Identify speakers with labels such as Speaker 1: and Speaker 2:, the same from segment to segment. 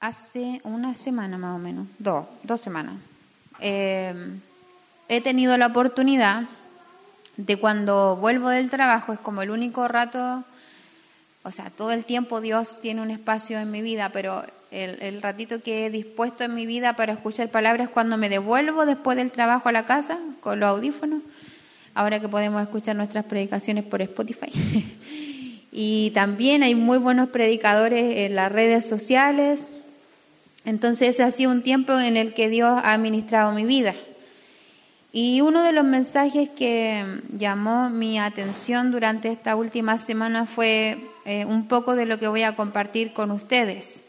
Speaker 1: hace una semana más o menos, dos, dos semanas, eh, he tenido la oportunidad de cuando vuelvo del trabajo, es como el único rato, o sea, todo el tiempo Dios tiene un espacio en mi vida, pero el, el ratito que he dispuesto en mi vida para escuchar palabras cuando me devuelvo después del trabajo a la casa con los audífonos, ahora que podemos escuchar nuestras predicaciones por Spotify. y también hay muy buenos predicadores en las redes sociales. Entonces ha sido un tiempo en el que Dios ha administrado mi vida. Y uno de los mensajes que llamó mi atención durante esta última semana fue eh, un poco de lo que voy a compartir con ustedes.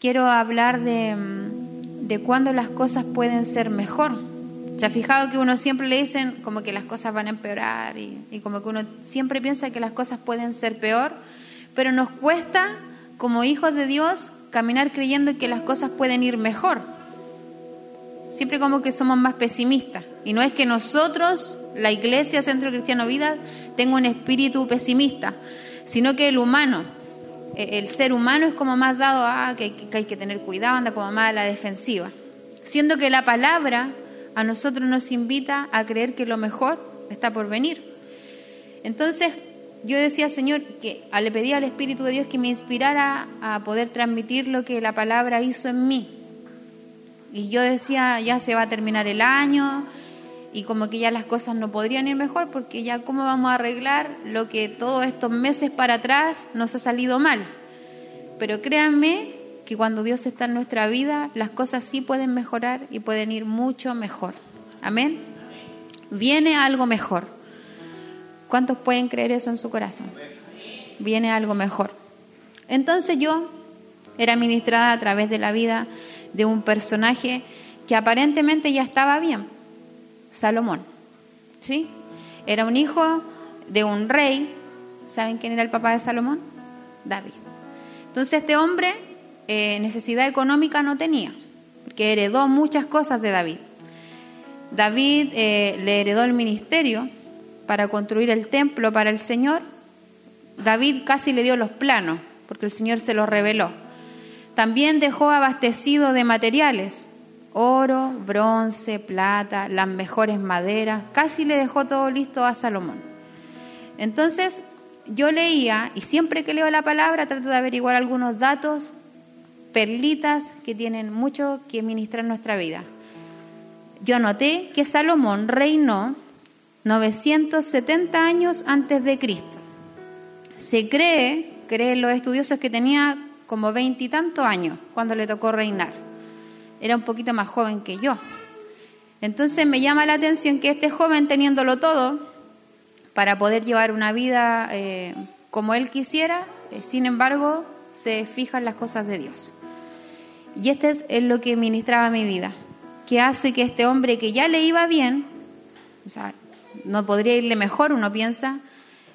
Speaker 1: Quiero hablar de, de cuándo las cosas pueden ser mejor. ¿Se ha fijado que uno siempre le dicen como que las cosas van a empeorar y, y como que uno siempre piensa que las cosas pueden ser peor? Pero nos cuesta, como hijos de Dios, caminar creyendo que las cosas pueden ir mejor siempre como que somos más pesimistas. Y no es que nosotros, la Iglesia Centro Cristiano Vida, tenga un espíritu pesimista, sino que el humano, e, el ser humano es como más dado a que, hay que tener cuidado, anda como más a la defensiva. Siendo que la palabra a nosotros nos invita a creer que lo mejor está por venir. Entonces, yo decía, Señor, que le pedí al Espíritu de Dios que me inspirara a poder transmitir lo que la palabra hizo en mí. Y yo decía, ya se va a terminar el año y como que ya las cosas no podrían ir mejor porque ya cómo vamos a arreglar lo que todos estos meses para atrás nos ha salido mal. Pero créanme que cuando Dios está en nuestra vida, las cosas sí pueden mejorar y pueden ir mucho mejor. Amén. Viene algo mejor. ¿Cuántos pueden creer eso en su corazón? Viene algo mejor. Entonces yo era ministrada a través de la vida de un personaje que aparentemente ya estaba bien, Salomón. ¿Sí? Era un hijo de un rey. ¿Saben quién era el papá de Salomón? David. Entonces este hombre eh, necesidad económica no tenía, porque heredó muchas cosas de David. David eh, le heredó el ministerio para construir el templo para el Señor. David casi le dio los planos, porque el Señor se los reveló. También dejó abastecido de materiales, oro, bronce, plata, las mejores maderas, casi le dejó todo listo a Salomón. Entonces, yo leía, y siempre que leo la palabra trato de averiguar algunos datos, perlitas que tienen mucho que ministrar en nuestra vida. Yo anoté que Salomón reinó 970 años antes de Cristo. Se cree, creen los estudiosos, que tenía como veintitantos años cuando le tocó reinar. Era un poquito más joven que yo. Entonces me llama la atención que este joven, teniéndolo todo, para poder llevar una vida eh, como él quisiera, eh, sin embargo, se fija en las cosas de Dios. Y este es, lo que ministraba mi vida, que hace que este hombre que ya le iba bien, o sea, no podría irle mejor, uno piensa,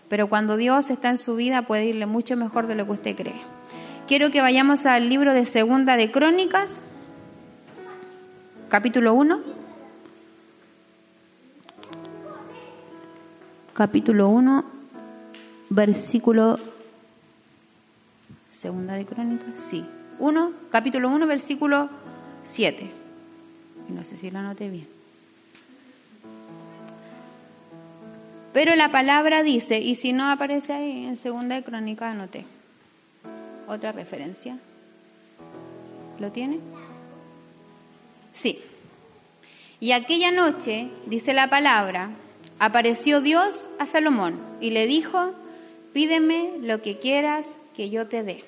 Speaker 1: pero cuando Dios está en su vida puede irle mucho mejor de lo que usted cree. Quiero que vayamos al libro de Segunda de Crónicas, capítulo 1. Capítulo 1, versículo... Segunda de Crónicas, sí. 1, capítulo 1, versículo 7. No sé si lo anoté bien. Pero la palabra dice, y si no aparece ahí en Segunda de Crónicas, anoté otra referencia. ¿Lo tiene? Sí. Y aquella noche, dice la palabra, apareció Dios a Salomón y le dijo, pídeme lo que quieras que yo te dé.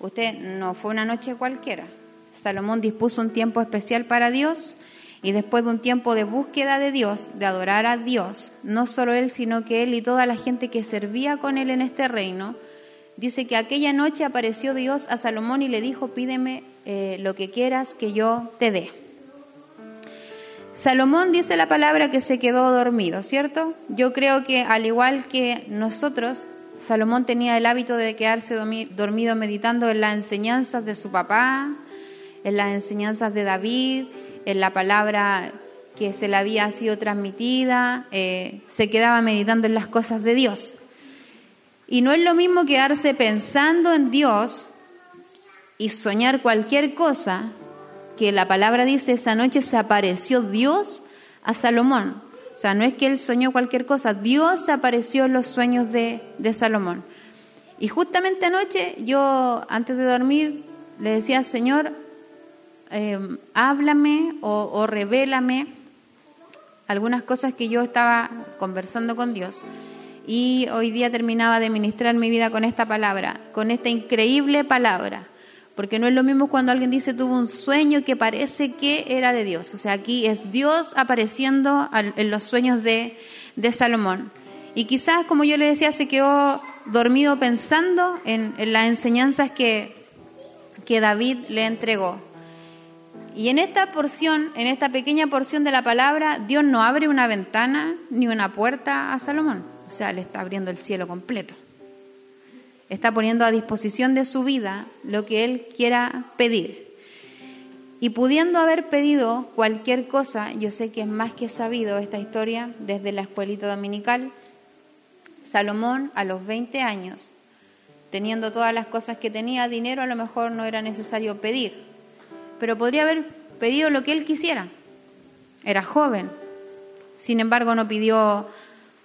Speaker 1: Usted no fue una noche cualquiera. Salomón dispuso un tiempo especial para Dios y después de un tiempo de búsqueda de Dios, de adorar a Dios, no solo él, sino que él y toda la gente que servía con él en este reino, Dice que aquella noche apareció Dios a Salomón y le dijo, pídeme eh, lo que quieras que yo te dé. Salomón dice la palabra que se quedó dormido, ¿cierto? Yo creo que al igual que nosotros, Salomón tenía el hábito de quedarse dormido meditando en las enseñanzas de su papá, en las enseñanzas de David, en la palabra que se le había sido transmitida, eh, se quedaba meditando en las cosas de Dios. Y no es lo mismo quedarse pensando en Dios y soñar cualquier cosa, que la palabra dice, esa noche se apareció Dios a Salomón. O sea, no es que él soñó cualquier cosa, Dios apareció en los sueños de, de Salomón. Y justamente anoche yo, antes de dormir, le decía, Señor, eh, háblame o, o revélame algunas cosas que yo estaba conversando con Dios. Y hoy día terminaba de ministrar mi vida con esta palabra, con esta increíble palabra. Porque no es lo mismo cuando alguien dice tuvo un sueño que parece que era de Dios. O sea, aquí es Dios apareciendo en los sueños de, Salomón. Y quizás, como yo le decía, se quedó dormido pensando en, las enseñanzas que David le entregó. Y en esta porción, en esta pequeña porción de la palabra, Dios no abre una ventana ni una puerta a Salomón. O sea, le está abriendo el cielo completo. Está poniendo a disposición de su vida lo que él quiera pedir. Y pudiendo haber pedido cualquier cosa, yo sé que es más que sabido esta historia desde la escuelita dominical, Salomón a los 20 años, teniendo todas las cosas que tenía, dinero a lo mejor no era necesario pedir, pero podría haber pedido lo que él quisiera. Era joven. Sin embargo, no pidió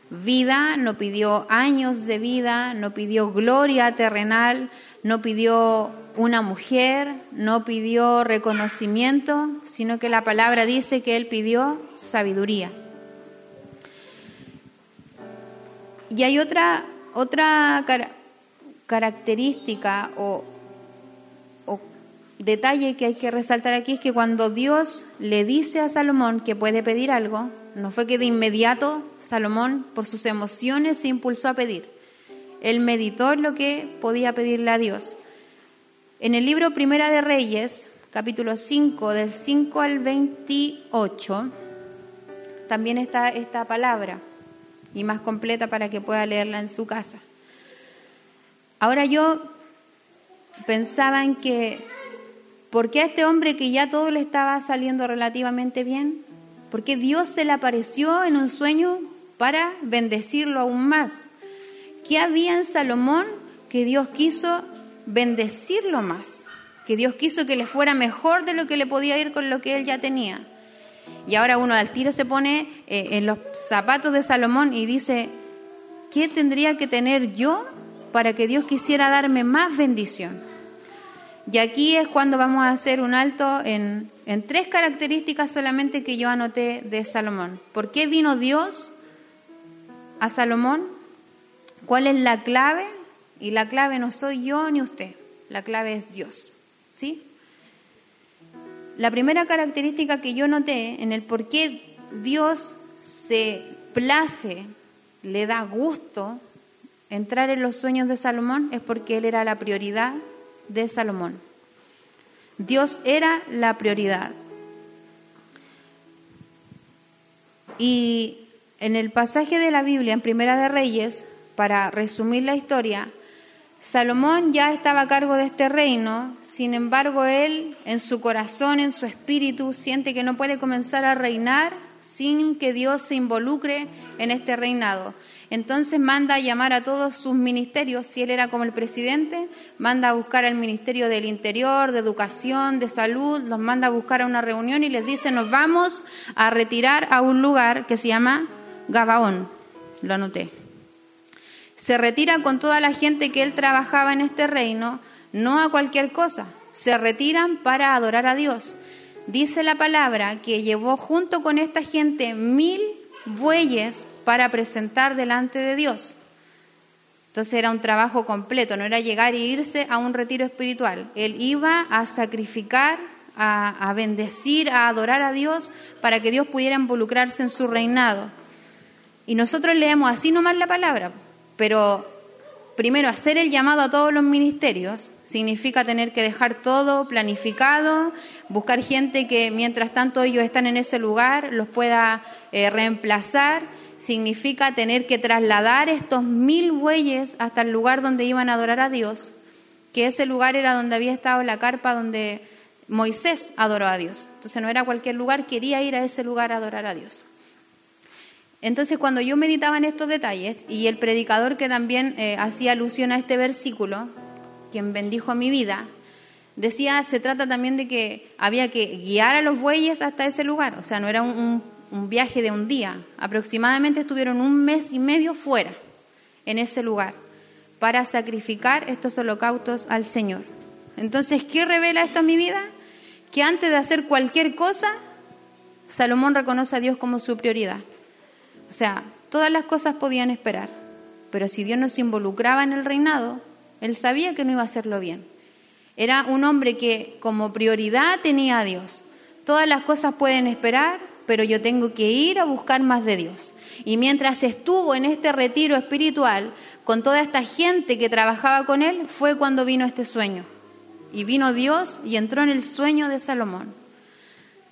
Speaker 1: vida, no pidió años de vida, no pidió gloria terrenal, no pidió una mujer, no pidió reconocimiento, sino que la palabra dice que él pidió sabiduría. Y hay otra, otra característica o, detalle que hay que resaltar aquí es que cuando Dios le dice a Salomón que puede pedir algo, no fue que de inmediato Salomón por sus emociones se impulsó a pedir. Él meditó lo que podía pedirle a Dios. En el libro Primera de Reyes, capítulo 5, del 5 al 28, también está esta palabra y más completa para que pueda leerla en su casa. Ahora yo pensaba en que ¿Por qué a este hombre que ya todo le estaba saliendo relativamente bien? ¿Por qué Dios se le apareció en un sueño para bendecirlo aún más? ¿Qué había en Salomón que Dios quiso bendecirlo más? Que Dios quiso que le fuera mejor de lo que le podía ir con lo que él ya tenía. Y ahora uno al tiro se pone eh, en los zapatos de Salomón y dice, ¿qué tendría que tener yo para que Dios quisiera darme más bendición? Y aquí es cuando vamos a hacer un alto en, tres características solamente que yo anoté de Salomón. ¿Por qué vino Dios a Salomón? ¿Cuál es la clave? Y la clave no soy yo ni usted, la clave es Dios. ¿Sí? La primera característica que yo noté en el por qué Dios se place, le da gusto entrar en los sueños de Salomón es porque él era la prioridad de Salomón. Dios era la prioridad. Y en el pasaje de la Biblia, en Primera de Reyes, para resumir la historia, Salomón ya estaba a cargo de este reino, sin embargo él en su corazón, en su espíritu, siente que no puede comenzar a reinar sin que Dios se involucre en este reinado. Entonces manda a llamar a todos sus ministerios, si él era como el presidente, manda a buscar al Ministerio del Interior, de Educación, de Salud, los manda a buscar a una reunión y les dice, nos vamos a retirar a un lugar que se llama Gabaón, lo anoté. Se retira con toda la gente que él trabajaba en este reino, no a cualquier cosa, se retiran para adorar a Dios. Dice la palabra que llevó junto con esta gente mil bueyes para presentar delante de Dios. Entonces era un trabajo completo, no era llegar e irse a un retiro espiritual. Él iba a sacrificar, a, bendecir, a adorar a Dios para que Dios pudiera involucrarse en su reinado. Y nosotros leemos así nomás la palabra, pero primero hacer el llamado a todos los ministerios significa tener que dejar todo planificado, buscar gente que mientras tanto ellos están en ese lugar los pueda eh, reemplazar significa tener que trasladar estos mil bueyes hasta el lugar donde iban a adorar a Dios, que ese lugar era donde había estado la carpa donde Moisés adoró a Dios. Entonces no era cualquier lugar, quería ir a ese lugar a adorar a Dios. Entonces cuando yo meditaba en estos detalles y el predicador que también eh, hacía alusión a este versículo, quien bendijo mi vida, decía, se trata también de que había que guiar a los bueyes hasta ese lugar, o sea, no era un, viaje de un día, aproximadamente estuvieron un mes y medio fuera, en ese lugar, para sacrificar estos holocaustos al Señor. Entonces, ¿qué revela esto en mi vida? Que antes de hacer cualquier cosa, Salomón reconoce a Dios como su prioridad. O sea, todas las cosas podían esperar, pero si Dios no se involucraba en el reinado, él sabía que no iba a hacerlo bien. Era un hombre que como prioridad tenía a Dios. Todas las cosas pueden esperar, pero yo tengo que ir a buscar más de Dios. Y mientras estuvo en este retiro espiritual, con toda esta gente que trabajaba con él, fue cuando vino este sueño. Y vino Dios y entró en el sueño de Salomón.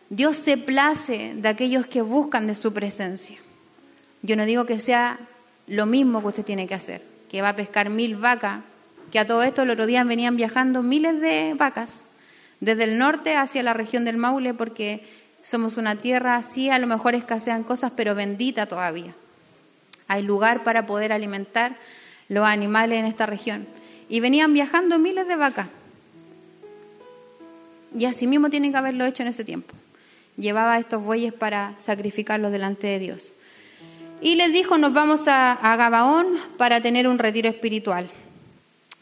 Speaker 1: Dios se place de aquellos que buscan de su presencia. Yo no digo que sea lo mismo que usted tiene que hacer, que va a pescar mil vacas, que a todo esto el otro día venían viajando miles de vacas desde el norte hacia la región del Maule porque somos una tierra así, a lo mejor escasean cosas, pero bendita todavía. Hay lugar para poder alimentar los animales en esta región. Y venían viajando miles de vacas. Y así mismo tienen que haberlo hecho en ese tiempo. Llevaba estos bueyes para sacrificarlos delante de Dios. Y les dijo, nos vamos a, a Gabaón para tener un retiro espiritual.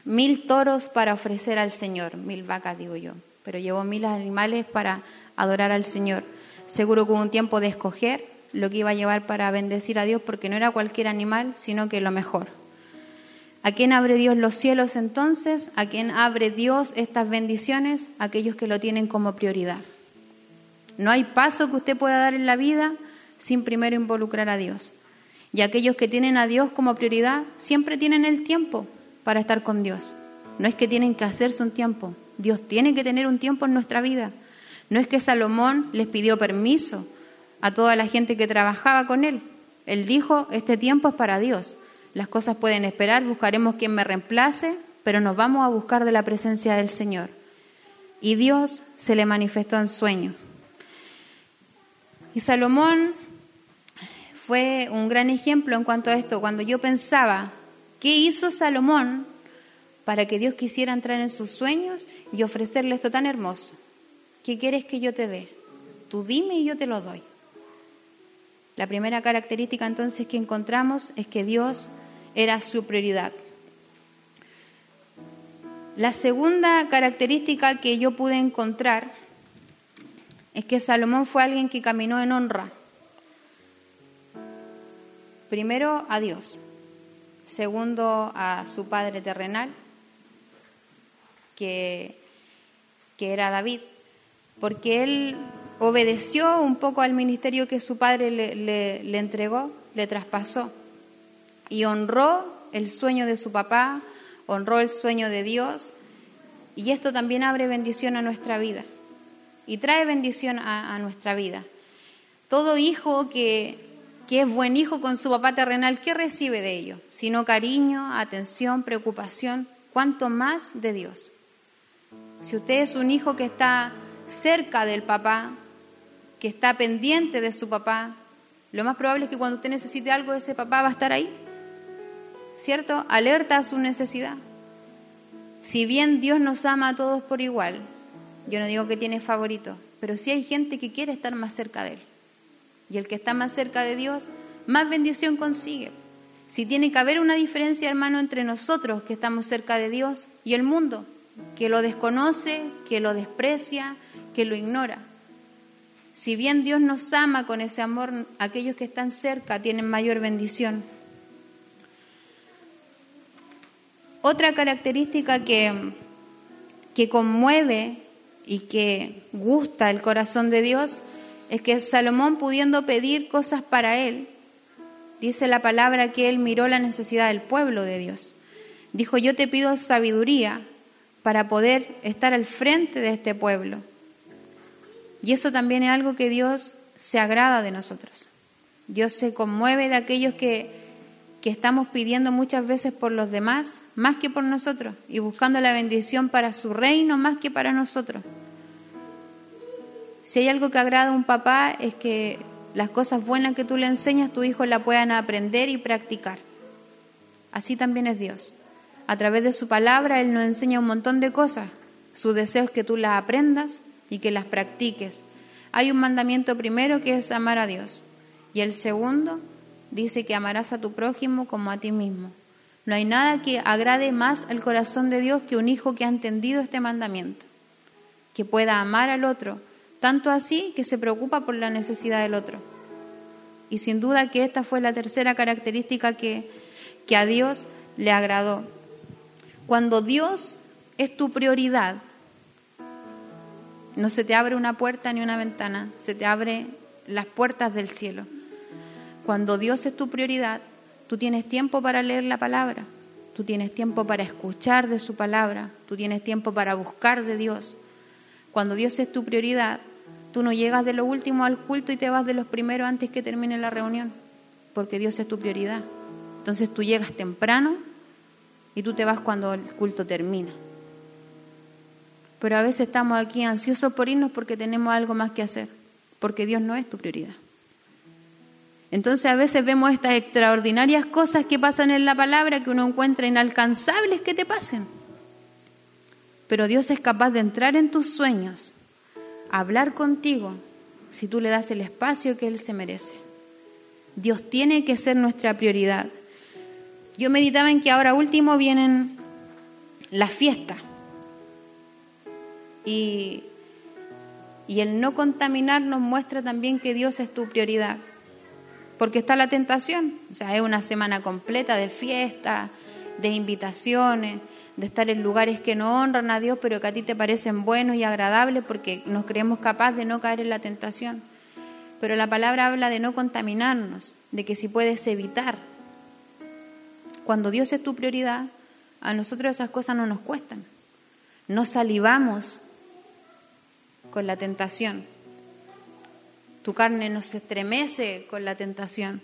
Speaker 1: Mil toros para ofrecer al Señor, mil vacas digo yo, pero llevó mil animales para adorar al Señor. Seguro que hubo un tiempo de escoger lo que iba a llevar para bendecir a Dios, porque no era cualquier animal, sino que lo mejor. ¿A quién abre Dios los cielos entonces? ¿A quién abre Dios estas bendiciones? Aquellos que lo tienen como prioridad. No hay paso que usted pueda dar en la vida sin primero involucrar a Dios. Y aquellos que tienen a Dios como prioridad siempre tienen el tiempo para estar con Dios. No es que tienen que hacerse un tiempo. Dios tiene que tener un tiempo en nuestra vida. No es que Salomón les pidió permiso a toda la gente que trabajaba con él. Él dijo, este tiempo es para Dios. Las cosas pueden esperar, buscaremos quien me reemplace, pero nos vamos a buscar de la presencia del Señor. Y Dios se le manifestó en sueño. Y Salomón fue un gran ejemplo en cuanto a esto. Cuando yo pensaba, ¿qué hizo Salomón para que Dios quisiera entrar en sus sueños y ofrecerle esto tan hermoso? ¿Qué quieres que yo te dé? Tú dime y yo te lo doy. La primera característica entonces que encontramos es que Dios era su prioridad. La segunda característica que yo pude encontrar es que Salomón fue alguien que caminó en honra. Primero a Dios, segundo a su padre terrenal, que, que era David, porque él obedeció un poco al ministerio que su padre le, le entregó, le traspasó y honró el sueño de su papá, honró el sueño de Dios y esto también abre bendición a nuestra vida y trae bendición a, nuestra vida. Todo hijo que, que es buen hijo con su papá terrenal, ¿qué recibe de ello? Sino cariño, atención, preocupación, cuanto más de Dios. Si usted es un hijo que está cerca del papá, que está pendiente de su papá, lo más probable es que cuando usted necesite algo, ese papá va a estar ahí. ¿cierto? Alerta a su necesidad. Si bien Dios nos ama a todos por igual, yo no digo que tiene favorito, pero sí hay gente que quiere estar más cerca de Él. Y el que está más cerca de Dios, más bendición consigue. Si tiene que haber una diferencia, hermano, entre nosotros que estamos cerca de Dios y el mundo, que lo desconoce, que lo desprecia, que lo ignora. Si bien Dios nos ama con ese amor, aquellos que están cerca tienen mayor bendición. Otra característica que, que conmueve y que gusta el corazón de Dios es que Salomón pudiendo pedir cosas para él, dice la palabra que él miró la necesidad del pueblo de Dios. Dijo, yo te pido sabiduría para poder estar al frente de este pueblo. Y eso también es algo que Dios se agrada de nosotros. Dios se conmueve de aquellos que que estamos pidiendo muchas veces por los demás más que por nosotros y buscando la bendición para su reino más que para nosotros. Si hay algo que agrada a un papá es que las cosas buenas que tú le enseñas, tus hijos la puedan aprender y practicar. Así también es Dios. A través de su palabra Él nos enseña un montón de cosas Su deseo es que tú las aprendas y que las practiques. Hay un mandamiento primero que es amar a Dios y el segundo dice que amarás a tu prójimo como a ti mismo. No hay nada que agrade más al corazón de Dios que un hijo que ha entendido este mandamiento, que pueda amar al otro, tanto así que se preocupa por la necesidad del otro. Y sin duda que esta fue la tercera característica que, que a Dios le agradó. Cuando Dios es tu prioridad, no se te abre una puerta ni una ventana, se te abre las puertas del cielo. Cuando Dios es tu prioridad, tú tienes tiempo para leer la palabra, tú tienes tiempo para escuchar de su palabra, tú tienes tiempo para buscar de Dios. Cuando Dios es tu prioridad, tú no llegas de lo último al culto y te vas de los primeros antes que termine la reunión, porque Dios es tu prioridad. Entonces tú llegas temprano y tú te vas cuando el culto termina. Pero a veces estamos aquí ansiosos por irnos porque tenemos algo más que hacer, porque Dios no es tu prioridad. Entonces a veces vemos estas extraordinarias cosas que pasan en la palabra que uno encuentra inalcanzables que te pasen. Pero Dios es capaz de entrar en tus sueños, hablar contigo, si tú le das el espacio que Él se merece. Dios tiene que ser nuestra prioridad. Yo meditaba en que ahora último vienen las fiestas. Y, y el no contaminar nos muestra también que Dios es tu prioridad porque está la tentación. O sea, es una semana completa de fiesta, de invitaciones, de estar en lugares que no honran a Dios, pero que a ti te parecen buenos y agradables porque nos creemos capaces de no caer en la tentación. Pero la palabra habla de no contaminarnos, de que si puedes evitar. Cuando Dios es tu prioridad, a nosotros esas cosas no nos cuestan. No salivamos con la tentación tu carne no se estremece con la tentación,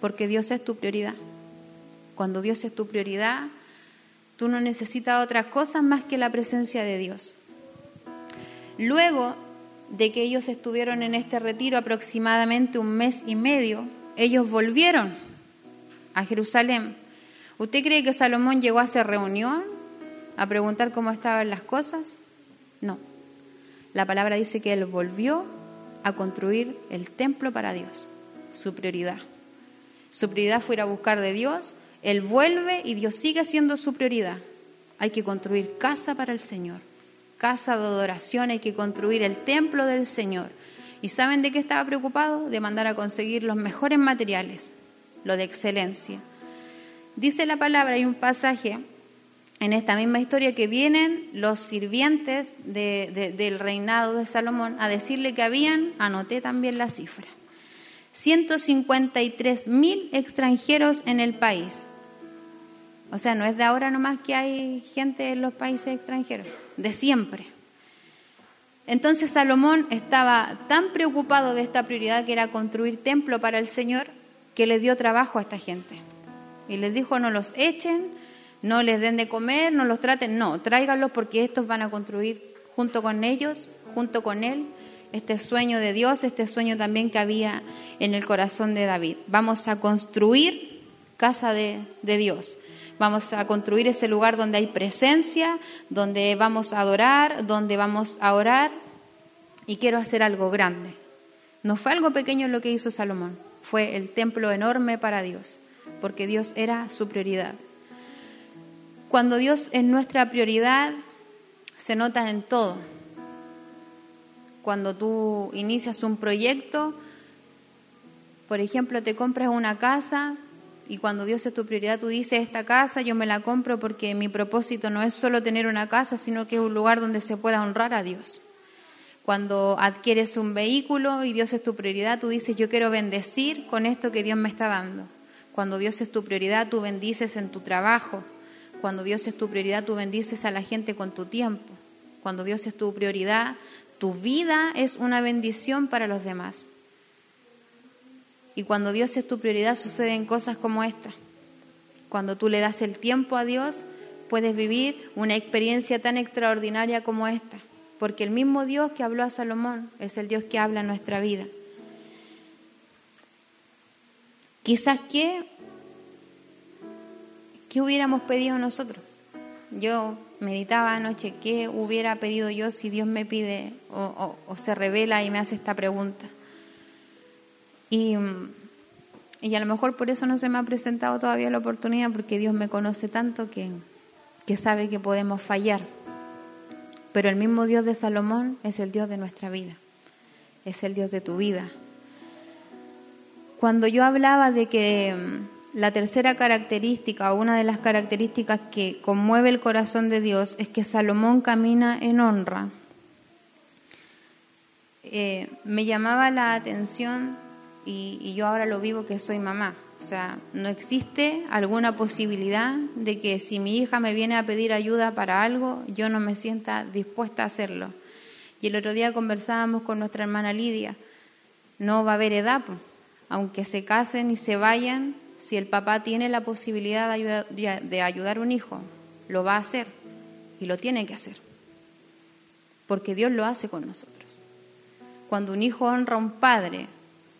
Speaker 1: porque Dios es tu prioridad. Cuando Dios es tu prioridad, tú no necesitas otras cosas más que la presencia de Dios. Luego de que ellos estuvieron en este retiro aproximadamente un mes y medio, ellos volvieron a Jerusalén. ¿Usted cree que Salomón llegó a hacer reunión a preguntar cómo estaban las cosas? No. La palabra dice que él volvió a construir el templo para Dios, su prioridad. Su prioridad fue ir a buscar de Dios, Él vuelve y Dios sigue siendo su prioridad. Hay que construir casa para el Señor, casa de adoración, hay que construir el templo del Señor. ¿Y saben de qué estaba preocupado? De mandar a conseguir los mejores materiales, lo de excelencia. Dice la palabra, hay un pasaje en esta misma historia que vienen los sirvientes del reinado de Salomón a decirle que habían, anoté también la cifra, 153 mil extranjeros en el país. O sea, no es de ahora nomás que hay gente en los países extranjeros, de siempre. Entonces Salomón estaba tan preocupado de esta prioridad que era construir templo para el Señor que le dio trabajo a esta gente. Y les dijo, no los echen, no les den de comer, no los traten, no, tráiganlos porque estos van a construir junto con ellos, junto con Él, este sueño de Dios, este sueño también que había en el corazón de David. Vamos a construir casa de, de Dios. Vamos a construir ese lugar donde hay presencia, donde vamos a adorar, donde vamos a orar. Y quiero hacer algo grande. No fue algo pequeño lo que hizo Salomón, fue el templo enorme para Dios, porque Dios era su prioridad. Cuando Dios es nuestra prioridad, se nota en todo. Cuando tú inicias un proyecto, por ejemplo, te compras una casa y cuando Dios es tu prioridad, tú dices, esta casa yo me la compro porque mi propósito no es solo tener una casa, sino que es un lugar donde se pueda honrar a Dios. Cuando adquieres un vehículo y Dios es tu prioridad, tú dices, yo quiero bendecir con esto que Dios me está dando. Cuando Dios es tu prioridad, tú bendices en tu trabajo. Cuando Dios es tu prioridad, tú bendices a la gente con tu tiempo. Cuando Dios es tu prioridad, tu vida es una bendición para los demás. Y cuando Dios es tu prioridad, suceden cosas como esta. Cuando tú le das el tiempo a Dios, puedes vivir una experiencia tan extraordinaria como esta. Porque el mismo Dios que habló a Salomón es el Dios que habla en nuestra vida. Quizás que ¿qué hubiéramos pedido nosotros? Yo meditaba anoche qué hubiera pedido yo si Dios me pide o, se revela y me hace esta pregunta. Y, y, a lo mejor por eso no se me ha presentado todavía la oportunidad, porque Dios me conoce tanto que, que sabe que podemos fallar. Pero el mismo Dios de Salomón es el Dios de nuestra vida, es el Dios de tu vida. Cuando yo hablaba de que la tercera característica o una de las características que conmueve el corazón de Dios es que Salomón camina en honra. Eh, me llamaba la atención y, yo ahora lo vivo que soy mamá. O sea, no existe alguna posibilidad de que si mi hija me viene a pedir ayuda para algo, yo no me sienta dispuesta a hacerlo. Y el otro día conversábamos con nuestra hermana Lidia. No va a haber edad, aunque se casen y se vayan, si el papá tiene la posibilidad de ayudar, a un hijo, lo va a hacer y lo tiene que hacer. Porque Dios lo hace con nosotros. Cuando un hijo honra a un padre,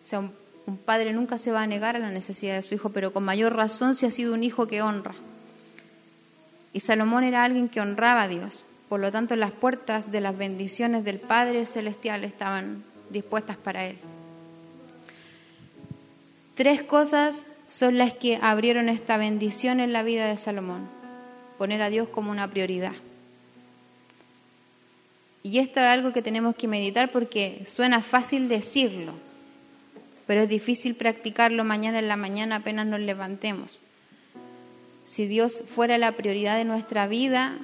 Speaker 1: o sea, un, padre nunca se va a negar a la necesidad de su hijo, pero con mayor razón si ha sido un hijo que honra. Y Salomón era alguien que honraba a Dios. Por lo tanto, las puertas de las bendiciones del Padre Celestial estaban dispuestas para él. Tres cosas son las que abrieron esta bendición en la vida de Salomón, poner a Dios como una prioridad. Y esto es algo que tenemos que meditar porque suena fácil decirlo, pero es difícil practicarlo mañana en la mañana apenas nos levantemos. Si Dios fuera la prioridad de nuestra vida,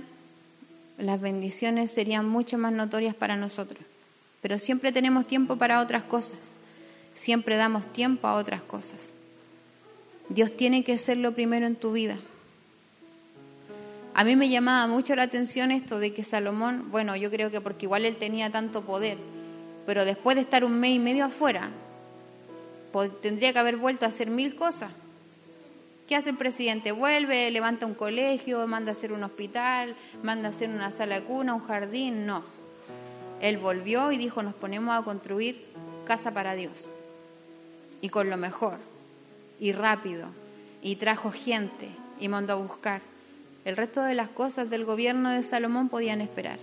Speaker 1: las bendiciones serían mucho más notorias para nosotros. Pero siempre tenemos tiempo para otras cosas, siempre damos tiempo a otras cosas. Dios tiene que ser lo primero en tu vida. A mí me llamaba mucho la atención esto de que Salomón, bueno, yo creo que porque igual él tenía tanto poder, pero después de estar un mes y medio afuera, tendría que haber vuelto a hacer mil cosas. ¿Qué hace el presidente? Vuelve, levanta un colegio, manda a hacer un hospital, manda a hacer una sala de cuna, un jardín. No. Él volvió y dijo, nos ponemos a construir casa para Dios. Y con lo mejor y rápido y trajo gente y mandó a buscar. El resto de las cosas del gobierno de Salomón podían esperar,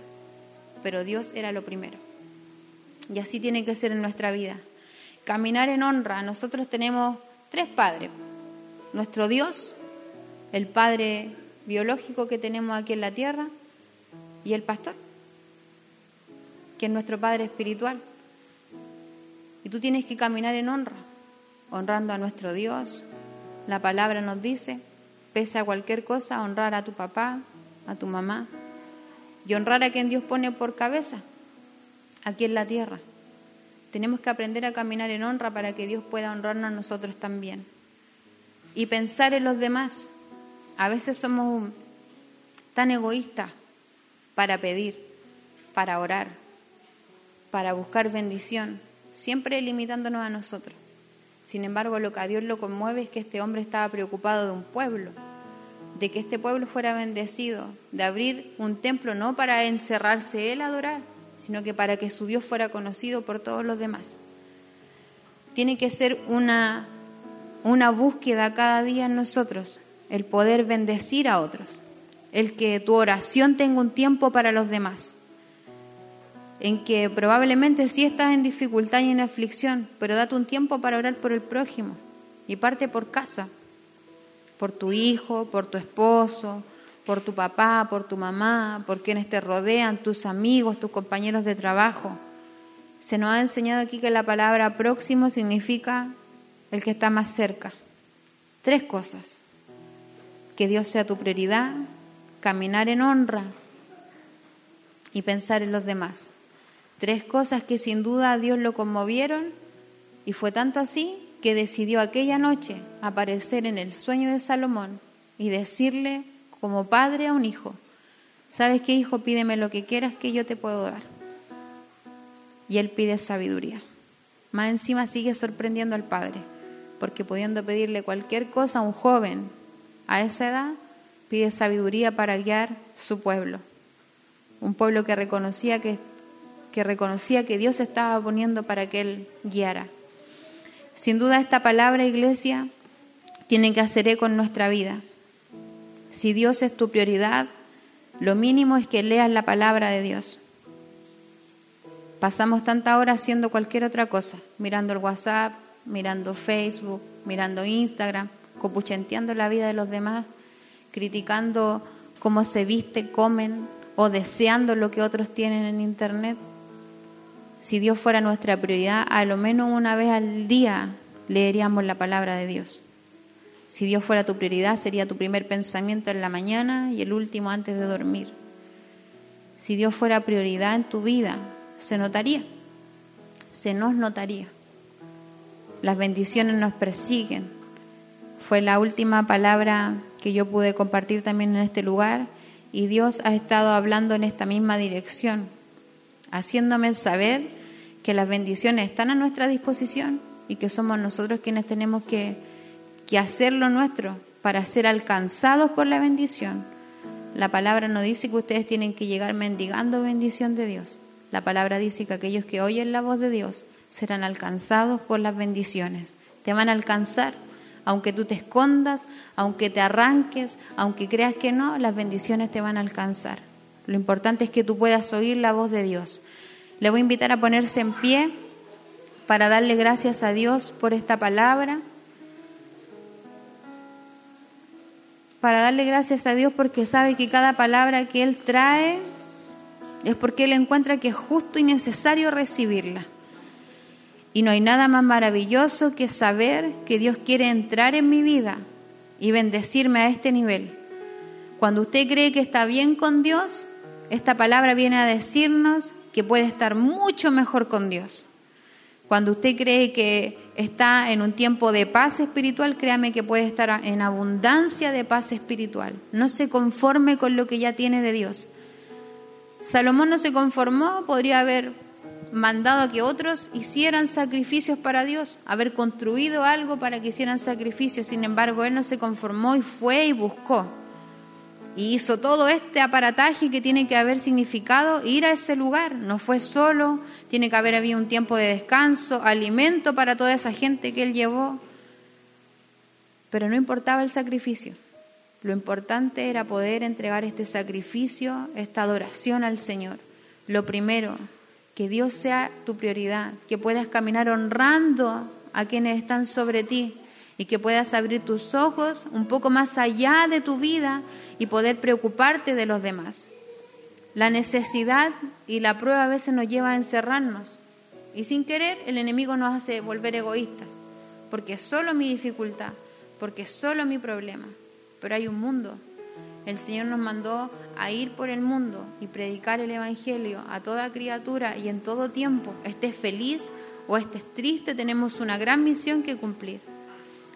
Speaker 1: pero Dios era lo primero. Y así tiene que ser en nuestra vida. Caminar en honra. Nosotros tenemos tres padres. Nuestro Dios, el Padre biológico que tenemos aquí en la tierra y el pastor, que es nuestro Padre espiritual. Y tú tienes que caminar en honra honrando a nuestro Dios. La palabra nos dice, pese a cualquier cosa, honrar a tu papá, a tu mamá y honrar a quien Dios pone por cabeza aquí en la tierra. Tenemos que aprender a caminar en honra para que Dios pueda honrarnos a nosotros también. Y pensar en los demás. A veces somos tan egoístas para pedir, para orar, para buscar bendición, siempre limitándonos a nosotros. Sin embargo, lo que a Dios lo conmueve es que este hombre estaba preocupado de un pueblo, de que este pueblo fuera bendecido, de abrir un templo no para encerrarse él a adorar, sino que para que su Dios fuera conocido por todos los demás. Tiene que ser una, una búsqueda cada día en nosotros, el poder bendecir a otros, el que tu oración tenga un tiempo para los demás en que probablemente sí estás en dificultad y en aflicción, pero date un tiempo para orar por el prójimo y parte por casa, por tu hijo, por tu esposo, por tu papá, por tu mamá, por quienes te rodean, tus amigos, tus compañeros de trabajo. Se nos ha enseñado aquí que la palabra próximo significa el que está más cerca. Tres cosas. Que Dios sea tu prioridad, caminar en honra y pensar en los demás. Tres cosas que sin duda a Dios lo conmovieron y fue tanto así que decidió aquella noche aparecer en el sueño de Salomón y decirle como padre a un hijo, ¿sabes qué hijo? Pídeme lo que quieras que yo te puedo dar. Y él pide sabiduría. Más encima sigue sorprendiendo al padre, porque pudiendo pedirle cualquier cosa a un joven a esa edad, pide sabiduría para guiar su pueblo. Un pueblo que reconocía que que reconocía que Dios estaba poniendo para que él guiara. Sin duda esta palabra, iglesia, tiene que hacer eco en nuestra vida. Si Dios es tu prioridad, Lo mínimo es que leas la palabra de Dios. Pasamos tanta hora haciendo cualquier otra cosa, mirando el WhatsApp, mirando Facebook, mirando Instagram, copuchenteando la vida de los demás, criticando cómo se viste, comen o deseando lo que otros tienen en Internet. Si Dios fuera nuestra prioridad, a lo menos una vez al día leeríamos la palabra de Dios. Si Dios fuera tu prioridad, sería tu primer pensamiento en la mañana y el último antes de dormir. Si Dios fuera prioridad en tu vida, se notaría, se nos notaría. Las bendiciones nos persiguen. Fue la última palabra que yo pude compartir también en este lugar y Dios ha estado hablando en esta misma dirección, haciéndome saber que las bendiciones están a nuestra disposición y que somos nosotros quienes tenemos que, que hacer lo nuestro para ser alcanzados por la bendición. La palabra no dice que ustedes tienen que llegar mendigando bendición de Dios. La palabra dice que aquellos que oyen la voz de Dios serán alcanzados por las bendiciones. Te van a alcanzar, aunque tú te escondas, aunque te arranques, aunque creas que no, las bendiciones te van a alcanzar. Lo importante es que tú puedas oír la voz de Dios. Le voy a invitar a ponerse en pie para darle gracias a Dios por esta palabra. Para darle gracias a Dios porque sabe que cada palabra que Él trae es porque Él encuentra que es justo y necesario recibirla. Y no hay nada más maravilloso que saber que Dios quiere entrar en mi vida y bendecirme a este nivel. Cuando usted cree que está bien con Dios, esta palabra viene a decirnos que puede estar mucho mejor con Dios. Cuando usted cree que está en un tiempo de paz espiritual, créame que puede estar en abundancia de paz espiritual. No se conforme con lo que ya tiene de Dios. Salomón no se conformó, podría haber mandado a que otros hicieran sacrificios para Dios, haber construido algo para que hicieran sacrificios. Sin embargo, él no se conformó y fue y buscó. Y hizo todo este aparataje que tiene que haber significado ir a ese lugar. No fue solo, tiene que haber habido un tiempo de descanso, alimento para toda esa gente que él llevó. Pero no importaba el sacrificio. Lo importante era poder entregar este sacrificio, esta adoración al Señor. Lo primero, que Dios sea tu prioridad, que puedas caminar honrando a quienes están sobre ti y que puedas abrir tus ojos un poco más allá de tu vida y poder preocuparte de los demás. La necesidad y la prueba a veces nos lleva a encerrarnos. Y sin querer el enemigo nos hace volver egoístas, porque es solo mi dificultad, porque es solo mi problema, pero hay un mundo. El Señor nos mandó a ir por el mundo y predicar el Evangelio a toda criatura y en todo tiempo, estés feliz o estés triste, tenemos una gran misión que cumplir.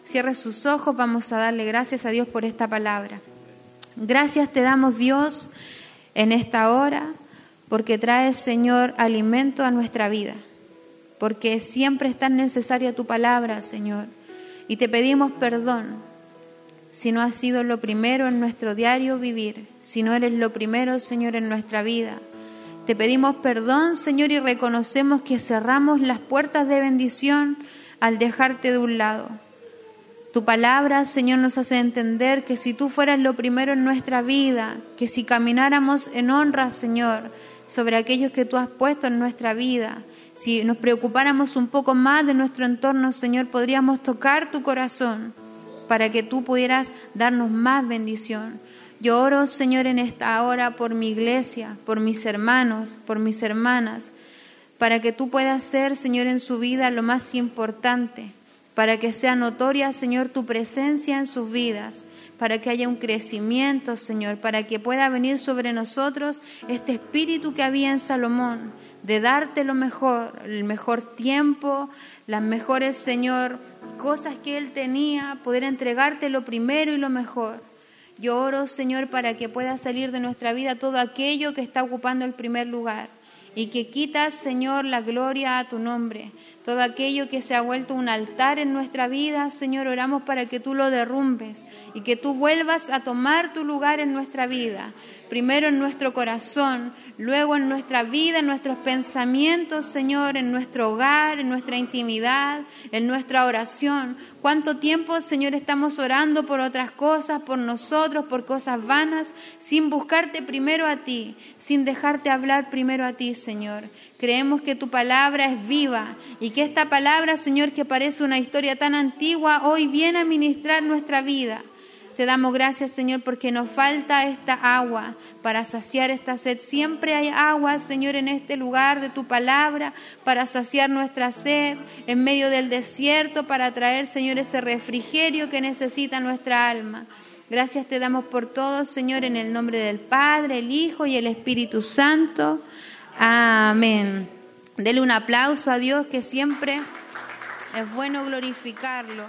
Speaker 1: Cierre sus ojos, vamos a darle gracias a Dios por esta palabra. Gracias te damos Dios en esta hora porque traes, Señor, alimento a nuestra vida, porque siempre es tan necesaria tu palabra, Señor. Y te pedimos perdón si no has sido lo primero en nuestro diario vivir, si no eres lo primero, Señor, en nuestra vida. Te pedimos perdón, Señor, y reconocemos que cerramos las puertas de bendición al dejarte de un lado. Tu palabra, Señor, nos hace entender que si tú fueras lo primero en nuestra vida, que si camináramos en honra, Señor, sobre aquellos que tú has puesto en nuestra vida, si nos preocupáramos un poco más de nuestro entorno, Señor, podríamos tocar tu corazón para que tú pudieras darnos más bendición. Yo oro, Señor, en esta hora por mi iglesia, por mis hermanos, por mis hermanas, para que tú puedas ser, Señor, en su vida lo más importante, para que sea notoria, Señor, tu presencia en sus vidas, para que haya un crecimiento, Señor, para que pueda venir sobre nosotros este espíritu que había en Salomón, de darte lo mejor, el mejor tiempo, las mejores, Señor, cosas que Él tenía, poder entregarte lo primero y lo mejor. Yo oro, Señor, para que pueda salir de nuestra vida todo aquello que está ocupando el primer lugar y que quitas, Señor, la gloria a tu nombre. Todo aquello que se ha vuelto un altar en nuestra vida, Señor, oramos para que tú lo derrumbes y que tú vuelvas a tomar tu lugar en nuestra vida. Primero en nuestro corazón, luego en nuestra vida, en nuestros pensamientos, Señor, en nuestro hogar, en nuestra intimidad, en nuestra oración. ¿Cuánto tiempo, Señor, estamos orando por otras cosas, por nosotros, por cosas vanas, sin buscarte primero a ti, sin dejarte hablar primero a ti, Señor? Creemos que tu palabra es viva y que esta palabra, Señor, que parece una historia tan antigua, hoy viene a ministrar nuestra vida. Te damos gracias, Señor, porque nos falta esta agua para saciar esta sed. Siempre hay agua, Señor, en este lugar de tu palabra para saciar nuestra sed, en medio del desierto, para traer, Señor, ese refrigerio que necesita nuestra alma. Gracias te damos por todo, Señor, en el nombre del Padre, el Hijo y el Espíritu Santo. Amén. Dele un aplauso a Dios que siempre es bueno glorificarlo.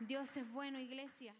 Speaker 1: Dios es bueno, iglesia.